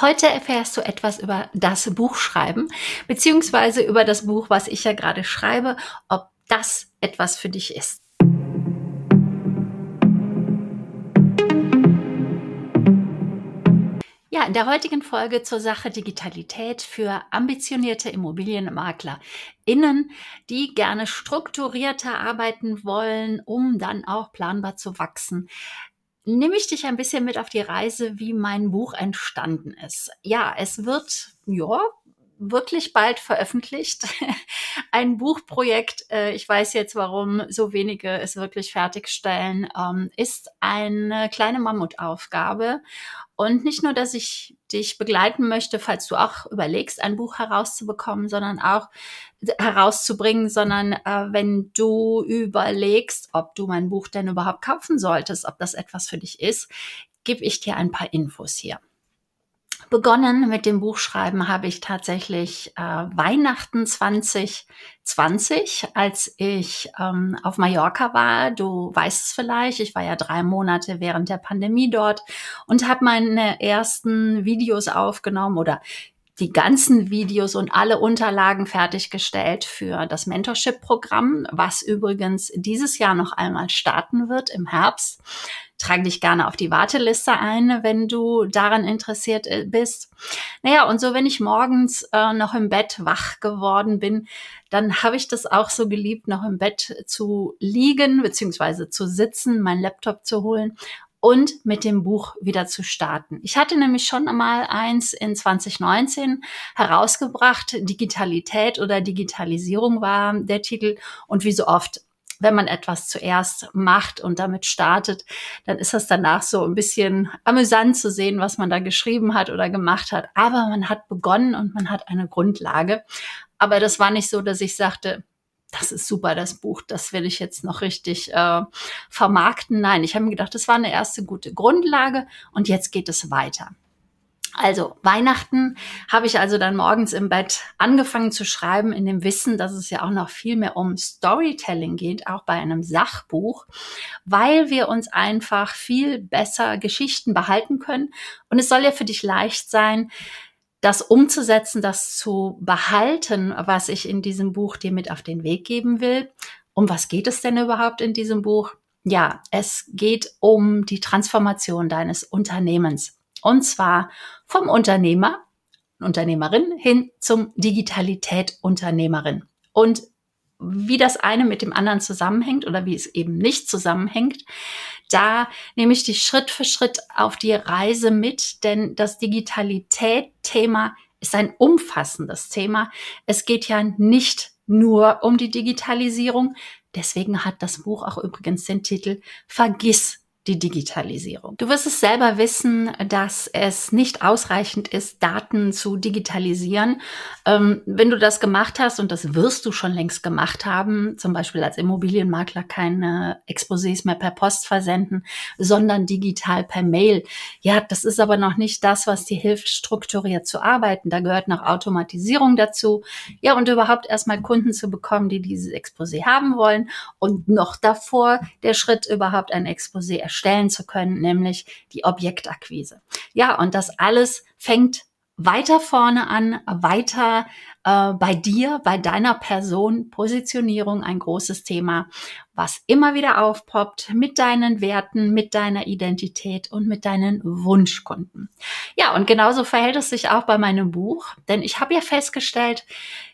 Heute erfährst du etwas über das Buchschreiben, beziehungsweise über das Buch, was ich ja gerade schreibe, ob das etwas für dich ist. Ja, in der heutigen Folge zur Sache Digitalität für ambitionierte ImmobilienmaklerInnen, die gerne strukturierter arbeiten wollen, um dann auch planbar zu wachsen nehme ich dich ein bisschen mit auf die Reise, wie mein Buch entstanden ist. Ja, es wird, ja, wirklich bald veröffentlicht. Ein Buchprojekt, äh, ich weiß jetzt, warum so wenige es wirklich fertigstellen, ähm, ist eine kleine Mammutaufgabe. Und nicht nur, dass ich dich begleiten möchte, falls du auch überlegst, ein Buch herauszubekommen, sondern auch herauszubringen, sondern äh, wenn du überlegst, ob du mein Buch denn überhaupt kaufen solltest, ob das etwas für dich ist, gebe ich dir ein paar Infos hier. Begonnen mit dem Buchschreiben habe ich tatsächlich äh, Weihnachten 2020, als ich ähm, auf Mallorca war. Du weißt es vielleicht, ich war ja drei Monate während der Pandemie dort und habe meine ersten Videos aufgenommen oder die ganzen Videos und alle Unterlagen fertiggestellt für das Mentorship-Programm, was übrigens dieses Jahr noch einmal starten wird im Herbst. Trage dich gerne auf die Warteliste ein, wenn du daran interessiert äh, bist. Naja, und so, wenn ich morgens äh, noch im Bett wach geworden bin, dann habe ich das auch so geliebt, noch im Bett zu liegen beziehungsweise zu sitzen, meinen Laptop zu holen und mit dem Buch wieder zu starten. Ich hatte nämlich schon einmal eins in 2019 herausgebracht. Digitalität oder Digitalisierung war der Titel. Und wie so oft, wenn man etwas zuerst macht und damit startet, dann ist das danach so ein bisschen amüsant zu sehen, was man da geschrieben hat oder gemacht hat. Aber man hat begonnen und man hat eine Grundlage. Aber das war nicht so, dass ich sagte, das ist super, das Buch, das will ich jetzt noch richtig äh, vermarkten. Nein, ich habe mir gedacht, das war eine erste gute Grundlage und jetzt geht es weiter. Also Weihnachten habe ich also dann morgens im Bett angefangen zu schreiben, in dem Wissen, dass es ja auch noch viel mehr um Storytelling geht, auch bei einem Sachbuch, weil wir uns einfach viel besser Geschichten behalten können. Und es soll ja für dich leicht sein, das umzusetzen, das zu behalten, was ich in diesem Buch dir mit auf den Weg geben will. Um was geht es denn überhaupt in diesem Buch? Ja, es geht um die Transformation deines Unternehmens. Und zwar vom Unternehmer, Unternehmerin hin zum Digitalität Unternehmerin. Und wie das eine mit dem anderen zusammenhängt oder wie es eben nicht zusammenhängt, da nehme ich dich Schritt für Schritt auf die Reise mit, denn das Digitalität-Thema ist ein umfassendes Thema. Es geht ja nicht nur um die Digitalisierung. Deswegen hat das Buch auch übrigens den Titel Vergiss die Digitalisierung. Du wirst es selber wissen, dass es nicht ausreichend ist, Daten zu digitalisieren. Ähm, wenn du das gemacht hast, und das wirst du schon längst gemacht haben, zum Beispiel als Immobilienmakler keine Exposés mehr per Post versenden, sondern digital per Mail. Ja, das ist aber noch nicht das, was dir hilft, strukturiert zu arbeiten. Da gehört noch Automatisierung dazu. Ja, und überhaupt erstmal Kunden zu bekommen, die dieses Exposé haben wollen. Und noch davor der Schritt, überhaupt ein Exposé erstellen erstellen zu können, nämlich die Objektakquise. Ja, und das alles fängt weiter vorne an, weiter äh, bei dir, bei deiner Person, Positionierung, ein großes Thema, was immer wieder aufpoppt mit deinen Werten, mit deiner Identität und mit deinen Wunschkunden. Ja, und genauso verhält es sich auch bei meinem Buch, denn ich habe ja festgestellt,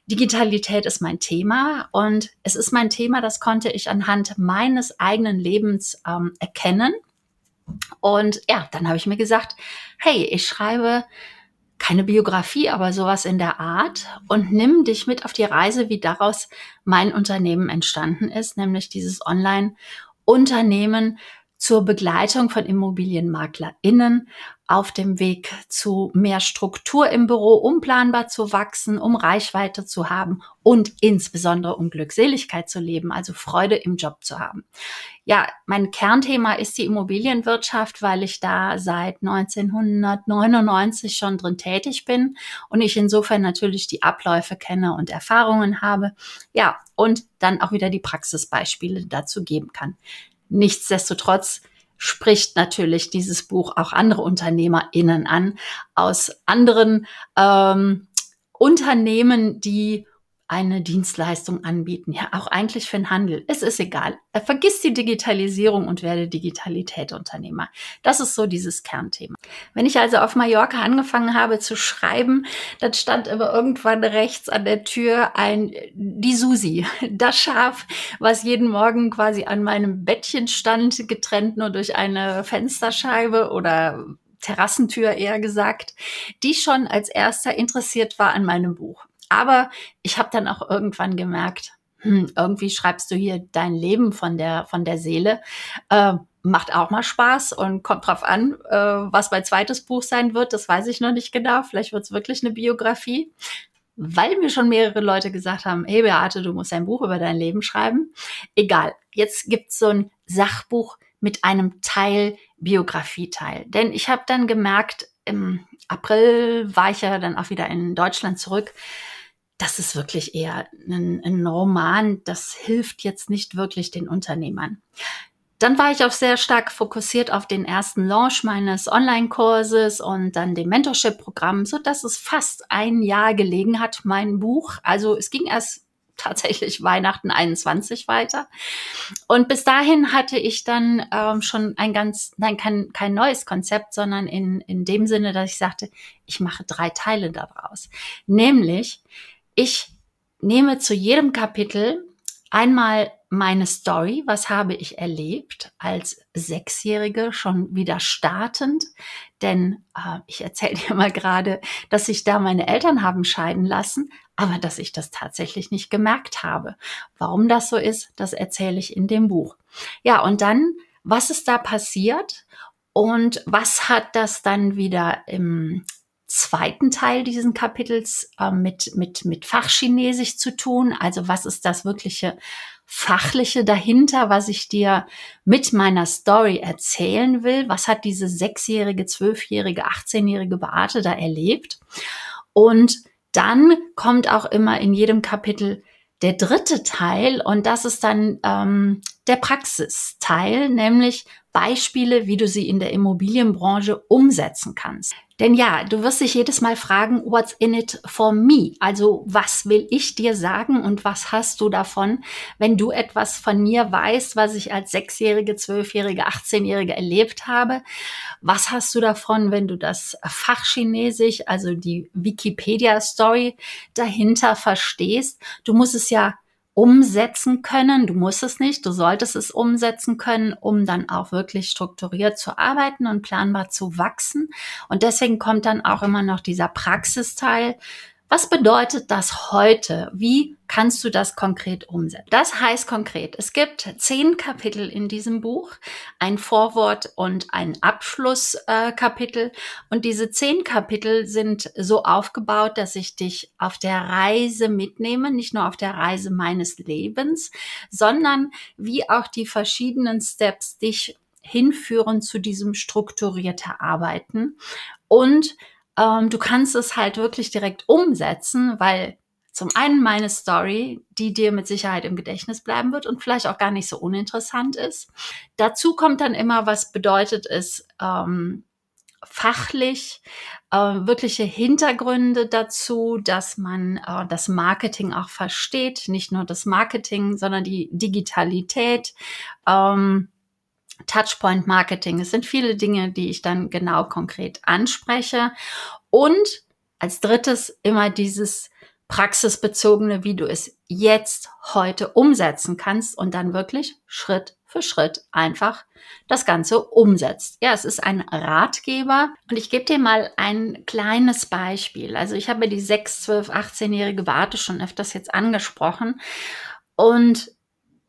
Digitalität ist mein Thema und es ist mein Thema, das konnte ich anhand meines eigenen Lebens ähm, erkennen. Und ja, dann habe ich mir gesagt, hey, ich schreibe keine Biografie, aber sowas in der Art und nimm dich mit auf die Reise, wie daraus mein Unternehmen entstanden ist, nämlich dieses Online-Unternehmen zur Begleitung von ImmobilienmaklerInnen auf dem Weg zu mehr Struktur im Büro, um planbar zu wachsen, um Reichweite zu haben und insbesondere um Glückseligkeit zu leben, also Freude im Job zu haben. Ja, mein Kernthema ist die Immobilienwirtschaft, weil ich da seit 1999 schon drin tätig bin und ich insofern natürlich die Abläufe kenne und Erfahrungen habe. Ja, und dann auch wieder die Praxisbeispiele dazu geben kann. Nichtsdestotrotz spricht natürlich dieses Buch auch andere UnternehmerInnen an aus anderen ähm, Unternehmen, die eine Dienstleistung anbieten. Ja, auch eigentlich für den Handel. Es ist egal. Äh, vergiss die Digitalisierung und werde Digitalität-Unternehmer. Das ist so dieses Kernthema. Wenn ich also auf Mallorca angefangen habe zu schreiben, dann stand aber irgendwann rechts an der Tür ein, die Susi, das Schaf, was jeden Morgen quasi an meinem Bettchen stand, getrennt nur durch eine Fensterscheibe oder Terrassentür eher gesagt, die schon als erster interessiert war an meinem Buch. Aber ich habe dann auch irgendwann gemerkt, hm, irgendwie schreibst du hier dein Leben von der, von der Seele. Äh, macht auch mal Spaß und kommt drauf an, äh, was mein zweites Buch sein wird. Das weiß ich noch nicht genau. Vielleicht wird es wirklich eine Biografie. Weil mir schon mehrere Leute gesagt haben, hey Beate, du musst ein Buch über dein Leben schreiben. Egal, jetzt gibt's so ein Sachbuch mit einem Teil Biografieteil. Denn ich habe dann gemerkt, im April war ich ja dann auch wieder in Deutschland zurück das ist wirklich eher ein, ein Roman, das hilft jetzt nicht wirklich den Unternehmern. Dann war ich auch sehr stark fokussiert auf den ersten Launch meines Online-Kurses und dann dem Mentorship-Programm, so dass es fast ein Jahr gelegen hat, mein Buch. Also es ging erst tatsächlich Weihnachten 21 weiter. Und bis dahin hatte ich dann ähm, schon ein ganz, nein, kein, kein neues Konzept, sondern in, in dem Sinne, dass ich sagte, ich mache drei Teile daraus. Nämlich, ich nehme zu jedem Kapitel einmal meine Story, was habe ich erlebt als Sechsjährige schon wieder startend, denn äh, ich erzähle dir mal gerade, dass sich da meine Eltern haben scheiden lassen, aber dass ich das tatsächlich nicht gemerkt habe. Warum das so ist, das erzähle ich in dem Buch. Ja, und dann, was ist da passiert und was hat das dann wieder im zweiten Teil diesen Kapitels äh, mit, mit, mit Fachchinesisch zu tun. Also was ist das wirkliche Fachliche dahinter, was ich dir mit meiner Story erzählen will? Was hat diese sechsjährige, zwölfjährige, achtzehnjährige Beate da erlebt? Und dann kommt auch immer in jedem Kapitel der dritte Teil und das ist dann ähm, der Praxisteil, nämlich Beispiele, wie du sie in der Immobilienbranche umsetzen kannst. Denn ja, du wirst dich jedes Mal fragen, what's in it for me? Also was will ich dir sagen und was hast du davon, wenn du etwas von mir weißt, was ich als Sechsjährige, Zwölfjährige, Achtzehnjährige erlebt habe? Was hast du davon, wenn du das Fachchinesisch, also die Wikipedia-Story dahinter verstehst? Du musst es ja umsetzen können. Du musst es nicht, du solltest es umsetzen können, um dann auch wirklich strukturiert zu arbeiten und planbar zu wachsen. Und deswegen kommt dann auch immer noch dieser Praxisteil, was bedeutet das heute? Wie kannst du das konkret umsetzen? Das heißt konkret, es gibt zehn Kapitel in diesem Buch, ein Vorwort und ein Abschlusskapitel. Äh, und diese zehn Kapitel sind so aufgebaut, dass ich dich auf der Reise mitnehme, nicht nur auf der Reise meines Lebens, sondern wie auch die verschiedenen Steps dich hinführen zu diesem strukturierten Arbeiten und ähm, du kannst es halt wirklich direkt umsetzen, weil zum einen meine Story, die dir mit Sicherheit im Gedächtnis bleiben wird und vielleicht auch gar nicht so uninteressant ist. Dazu kommt dann immer, was bedeutet es ähm, fachlich, äh, wirkliche Hintergründe dazu, dass man äh, das Marketing auch versteht, nicht nur das Marketing, sondern die Digitalität. Ähm, Touchpoint Marketing. Es sind viele Dinge, die ich dann genau konkret anspreche. Und als drittes immer dieses praxisbezogene, wie du es jetzt heute umsetzen kannst und dann wirklich Schritt für Schritt einfach das Ganze umsetzt. Ja, es ist ein Ratgeber und ich gebe dir mal ein kleines Beispiel. Also ich habe die 6, 12, 18-jährige Warte schon öfters jetzt angesprochen und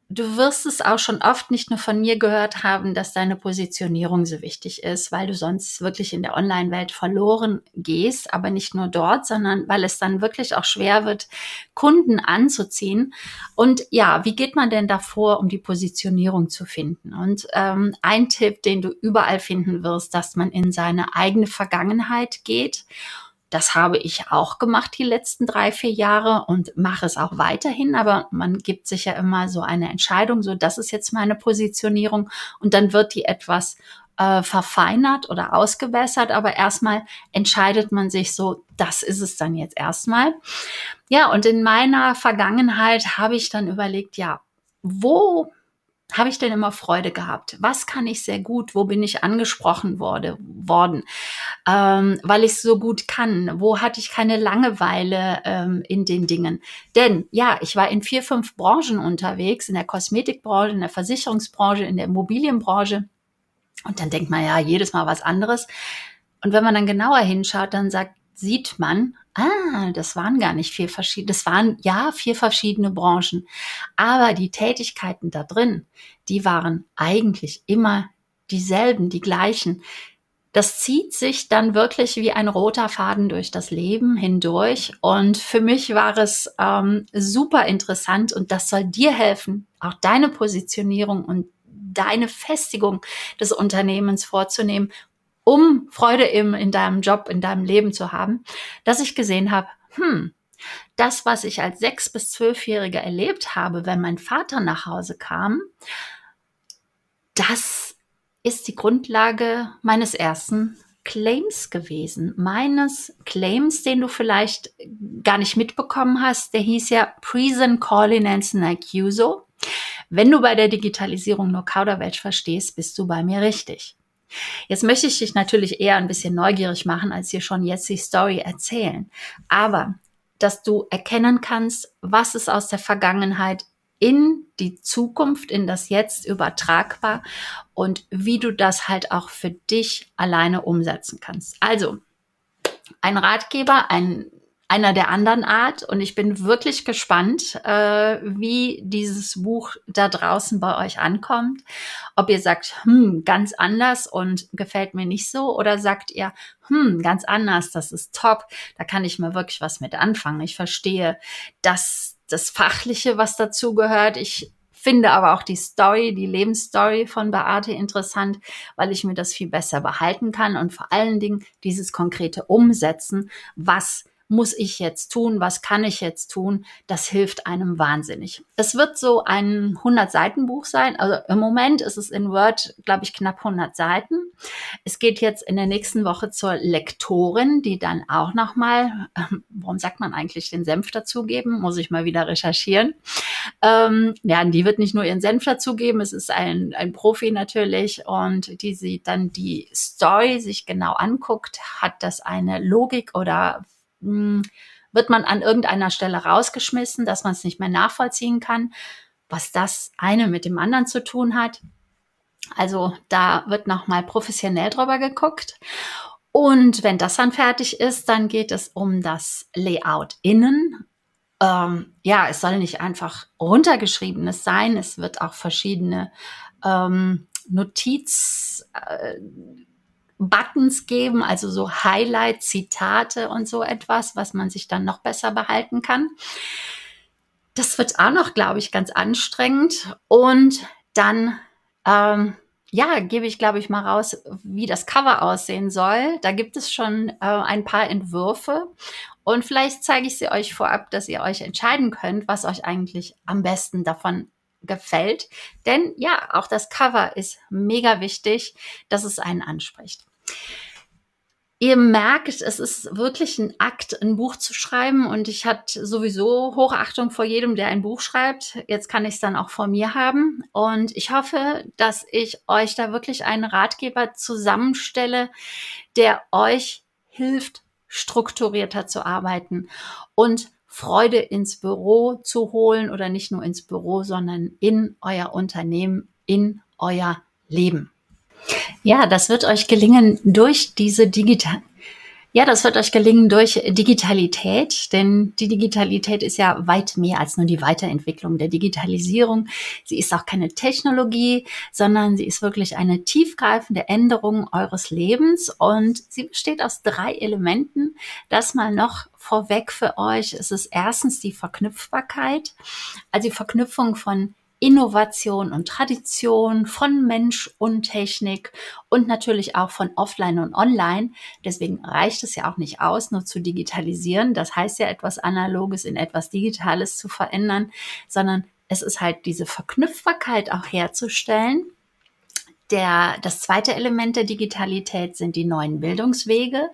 du wirst es auch schon oft nicht nur von mir gehört haben, dass deine Positionierung so wichtig ist, weil du sonst wirklich in der Online-Welt verloren gehst, aber nicht nur dort, sondern weil es dann wirklich auch schwer wird, Kunden anzuziehen. Und ja, wie geht man denn davor, um die Positionierung zu finden? Und ähm, ein Tipp, den du überall finden wirst, dass man in seine eigene Vergangenheit geht das habe ich auch gemacht die letzten drei, vier Jahre und mache es auch weiterhin. Aber man gibt sich ja immer so eine Entscheidung, so das ist jetzt meine Positionierung und dann wird die etwas äh, verfeinert oder ausgebessert, aber erstmal entscheidet man sich so, das ist es dann jetzt erstmal. Ja, und in meiner Vergangenheit habe ich dann überlegt, ja, wo habe ich denn immer Freude gehabt? Was kann ich sehr gut? Wo bin ich angesprochen wurde, worden? Ähm, weil ich es so gut kann. Wo hatte ich keine Langeweile ähm, in den Dingen? Denn ja, ich war in vier, fünf Branchen unterwegs, in der Kosmetikbranche, in der Versicherungsbranche, in der Immobilienbranche. Und dann denkt man ja jedes Mal was anderes. Und wenn man dann genauer hinschaut, dann sagt, sieht man, ah, das waren gar nicht vier verschiedene, das waren ja vier verschiedene Branchen. Aber die Tätigkeiten da drin, die waren eigentlich immer dieselben, die gleichen. Das zieht sich dann wirklich wie ein roter Faden durch das Leben hindurch. Und für mich war es ähm, super interessant und das soll dir helfen, auch deine Positionierung und deine Festigung des Unternehmens vorzunehmen um Freude im, in deinem Job, in deinem Leben zu haben, dass ich gesehen habe, hm, das, was ich als sechs bis zwölfjähriger erlebt habe, wenn mein Vater nach Hause kam, das ist die Grundlage meines ersten Claims gewesen. Meines Claims, den du vielleicht gar nicht mitbekommen hast, der hieß ja Present Calling and Accusal. Wenn du bei der Digitalisierung nur Kauderwelsch verstehst, bist du bei mir richtig. Jetzt möchte ich dich natürlich eher ein bisschen neugierig machen, als dir schon jetzt die Story erzählen. Aber, dass du erkennen kannst, was ist aus der Vergangenheit in die Zukunft, in das Jetzt übertragbar und wie du das halt auch für dich alleine umsetzen kannst. Also, ein Ratgeber, ein einer der anderen Art. Und ich bin wirklich gespannt, äh, wie dieses Buch da draußen bei euch ankommt. Ob ihr sagt, hm, ganz anders und gefällt mir nicht so, oder sagt ihr, hm, ganz anders, das ist top, da kann ich mir wirklich was mit anfangen. Ich verstehe das, das Fachliche, was dazu gehört. Ich finde aber auch die Story, die Lebensstory von Beate interessant, weil ich mir das viel besser behalten kann und vor allen Dingen dieses konkrete Umsetzen, was muss ich jetzt tun? Was kann ich jetzt tun? Das hilft einem wahnsinnig. Es wird so ein 100-Seiten-Buch sein. Also im Moment ist es in Word, glaube ich, knapp 100 Seiten. Es geht jetzt in der nächsten Woche zur Lektorin, die dann auch nochmal, äh, warum sagt man eigentlich den Senf dazugeben? Muss ich mal wieder recherchieren. Ähm, ja, die wird nicht nur ihren Senf dazugeben, es ist ein, ein Profi natürlich und die sie dann die Story sich genau anguckt, hat das eine Logik oder hm, wird man an irgendeiner Stelle rausgeschmissen, dass man es nicht mehr nachvollziehen kann, was das eine mit dem anderen zu tun hat. Also da wird nochmal professionell drüber geguckt. Und wenn das dann fertig ist, dann geht es um das Layout innen. Ähm, ja, es soll nicht einfach runtergeschriebenes sein. Es wird auch verschiedene ähm, Notiz, äh, Buttons geben, also so Highlight, Zitate und so etwas, was man sich dann noch besser behalten kann. Das wird auch noch, glaube ich, ganz anstrengend. Und dann, ähm, ja, gebe ich, glaube ich, mal raus, wie das Cover aussehen soll. Da gibt es schon äh, ein paar Entwürfe. Und vielleicht zeige ich sie euch vorab, dass ihr euch entscheiden könnt, was euch eigentlich am besten davon gefällt. Denn ja, auch das Cover ist mega wichtig, dass es einen anspricht. Ihr merkt, es ist wirklich ein Akt, ein Buch zu schreiben und ich hatte sowieso Hochachtung vor jedem, der ein Buch schreibt. Jetzt kann ich es dann auch vor mir haben und ich hoffe, dass ich euch da wirklich einen Ratgeber zusammenstelle, der euch hilft, strukturierter zu arbeiten und Freude ins Büro zu holen oder nicht nur ins Büro, sondern in euer Unternehmen, in euer Leben. Ja, das wird euch gelingen durch diese digital ja, das wird euch gelingen durch Digitalität, denn die Digitalität ist ja weit mehr als nur die Weiterentwicklung der Digitalisierung. Sie ist auch keine Technologie, sondern sie ist wirklich eine tiefgreifende Änderung eures Lebens und sie besteht aus drei Elementen. Das mal noch vorweg für euch. Es ist erstens die Verknüpfbarkeit, also die Verknüpfung von Innovation und Tradition, von Mensch und Technik und natürlich auch von Offline und Online. Deswegen reicht es ja auch nicht aus, nur zu digitalisieren. Das heißt ja etwas Analoges in etwas Digitales zu verändern, sondern es ist halt diese Verknüpfbarkeit auch herzustellen der, das zweite Element der Digitalität sind die neuen Bildungswege.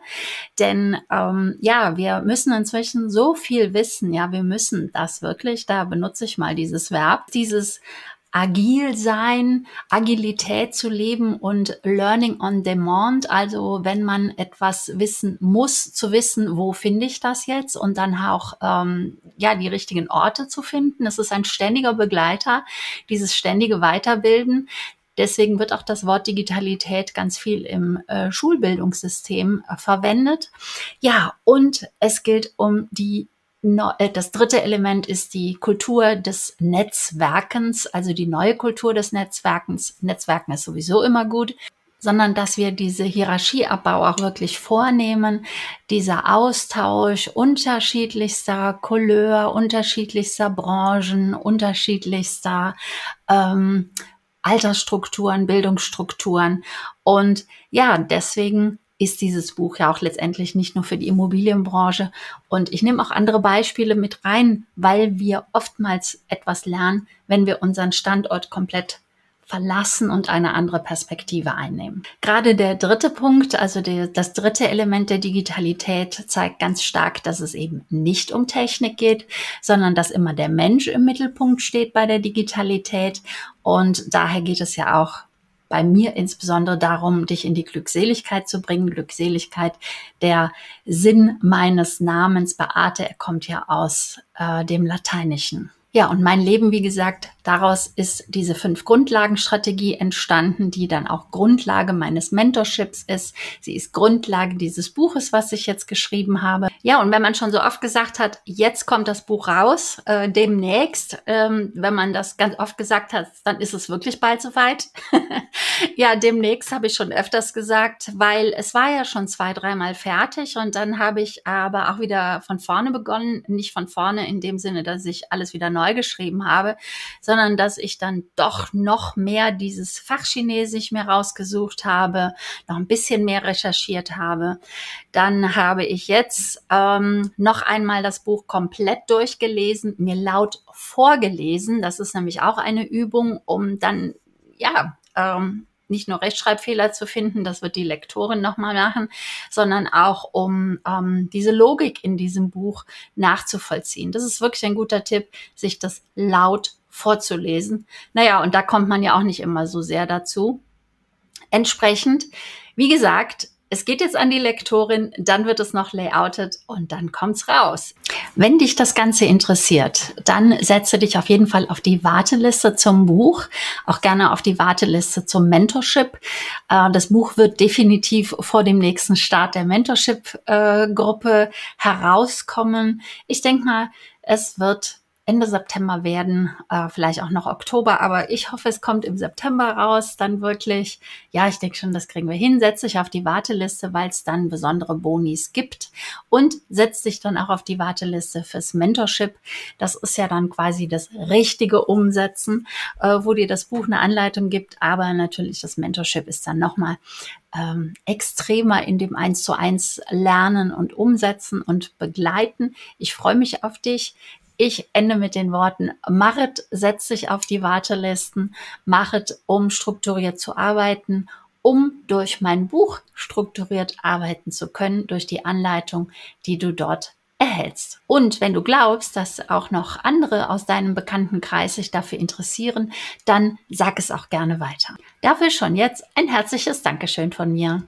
Denn ähm, ja, wir müssen inzwischen so viel wissen. Ja, wir müssen das wirklich, da benutze ich mal dieses Verb, dieses agil sein, Agilität zu leben und Learning on Demand. Also wenn man etwas wissen muss, zu wissen, wo finde ich das jetzt und dann auch ähm, ja die richtigen Orte zu finden. Es ist ein ständiger Begleiter, dieses ständige Weiterbilden. Deswegen wird auch das Wort Digitalität ganz viel im äh, Schulbildungssystem äh, verwendet. Ja, und es geht um die äh, das dritte Element ist die Kultur des Netzwerkens, also die neue Kultur des Netzwerkens. Netzwerken ist sowieso immer gut, sondern dass wir diese Hierarchieabbau auch wirklich vornehmen, dieser Austausch unterschiedlichster Couleur, unterschiedlichster Branchen, unterschiedlichster ähm, Altersstrukturen, Bildungsstrukturen. Und ja, deswegen ist dieses Buch ja auch letztendlich nicht nur für die Immobilienbranche. Und ich nehme auch andere Beispiele mit rein, weil wir oftmals etwas lernen, wenn wir unseren Standort komplett verlassen und eine andere Perspektive einnehmen. Gerade der dritte Punkt, also die, das dritte Element der Digitalität zeigt ganz stark, dass es eben nicht um Technik geht, sondern dass immer der Mensch im Mittelpunkt steht bei der Digitalität. Und daher geht es ja auch bei mir insbesondere darum, dich in die Glückseligkeit zu bringen. Glückseligkeit, der Sinn meines Namens Beate, er kommt ja aus äh, dem Lateinischen. Ja, und mein Leben, wie gesagt, daraus ist diese fünf Grundlagenstrategie entstanden, die dann auch Grundlage meines Mentorships ist. Sie ist Grundlage dieses Buches, was ich jetzt geschrieben habe. Ja, und wenn man schon so oft gesagt hat, jetzt kommt das Buch raus, äh, demnächst, ähm, wenn man das ganz oft gesagt hat, dann ist es wirklich bald soweit. ja, demnächst habe ich schon öfters gesagt, weil es war ja schon zwei, dreimal fertig und dann habe ich aber auch wieder von vorne begonnen. Nicht von vorne in dem Sinne, dass ich alles wieder neu neu geschrieben habe, sondern dass ich dann doch noch mehr dieses Fachchinesisch mir rausgesucht habe, noch ein bisschen mehr recherchiert habe. Dann habe ich jetzt ähm, noch einmal das Buch komplett durchgelesen, mir laut vorgelesen. Das ist nämlich auch eine Übung, um dann ja ähm, nicht nur Rechtschreibfehler zu finden, das wird die Lektorin nochmal machen, sondern auch um ähm, diese Logik in diesem Buch nachzuvollziehen. Das ist wirklich ein guter Tipp, sich das laut vorzulesen. Naja, und da kommt man ja auch nicht immer so sehr dazu. Entsprechend, wie gesagt, es geht jetzt an die Lektorin, dann wird es noch layoutet und dann kommt's raus. Wenn dich das Ganze interessiert, dann setze dich auf jeden Fall auf die Warteliste zum Buch, auch gerne auf die Warteliste zum Mentorship. Äh, das Buch wird definitiv vor dem nächsten Start der Mentorship-Gruppe herauskommen. Ich denke mal, es wird Ende September werden, äh, vielleicht auch noch Oktober, aber ich hoffe, es kommt im September raus, dann wirklich. Ja, ich denke schon, das kriegen wir hin. Setz dich auf die Warteliste, weil es dann besondere Bonis gibt und setz dich dann auch auf die Warteliste fürs Mentorship. Das ist ja dann quasi das richtige Umsetzen, äh, wo dir das Buch eine Anleitung gibt, aber natürlich das Mentorship ist dann nochmal ähm, extremer in dem eins zu eins Lernen und Umsetzen und Begleiten. Ich freue mich auf dich. Ich ende mit den Worten, machet, setzt sich auf die Wartelisten, machet, um strukturiert zu arbeiten, um durch mein Buch strukturiert arbeiten zu können, durch die Anleitung, die du dort erhältst. Und wenn du glaubst, dass auch noch andere aus deinem Bekanntenkreis sich dafür interessieren, dann sag es auch gerne weiter. Dafür schon jetzt ein herzliches Dankeschön von mir.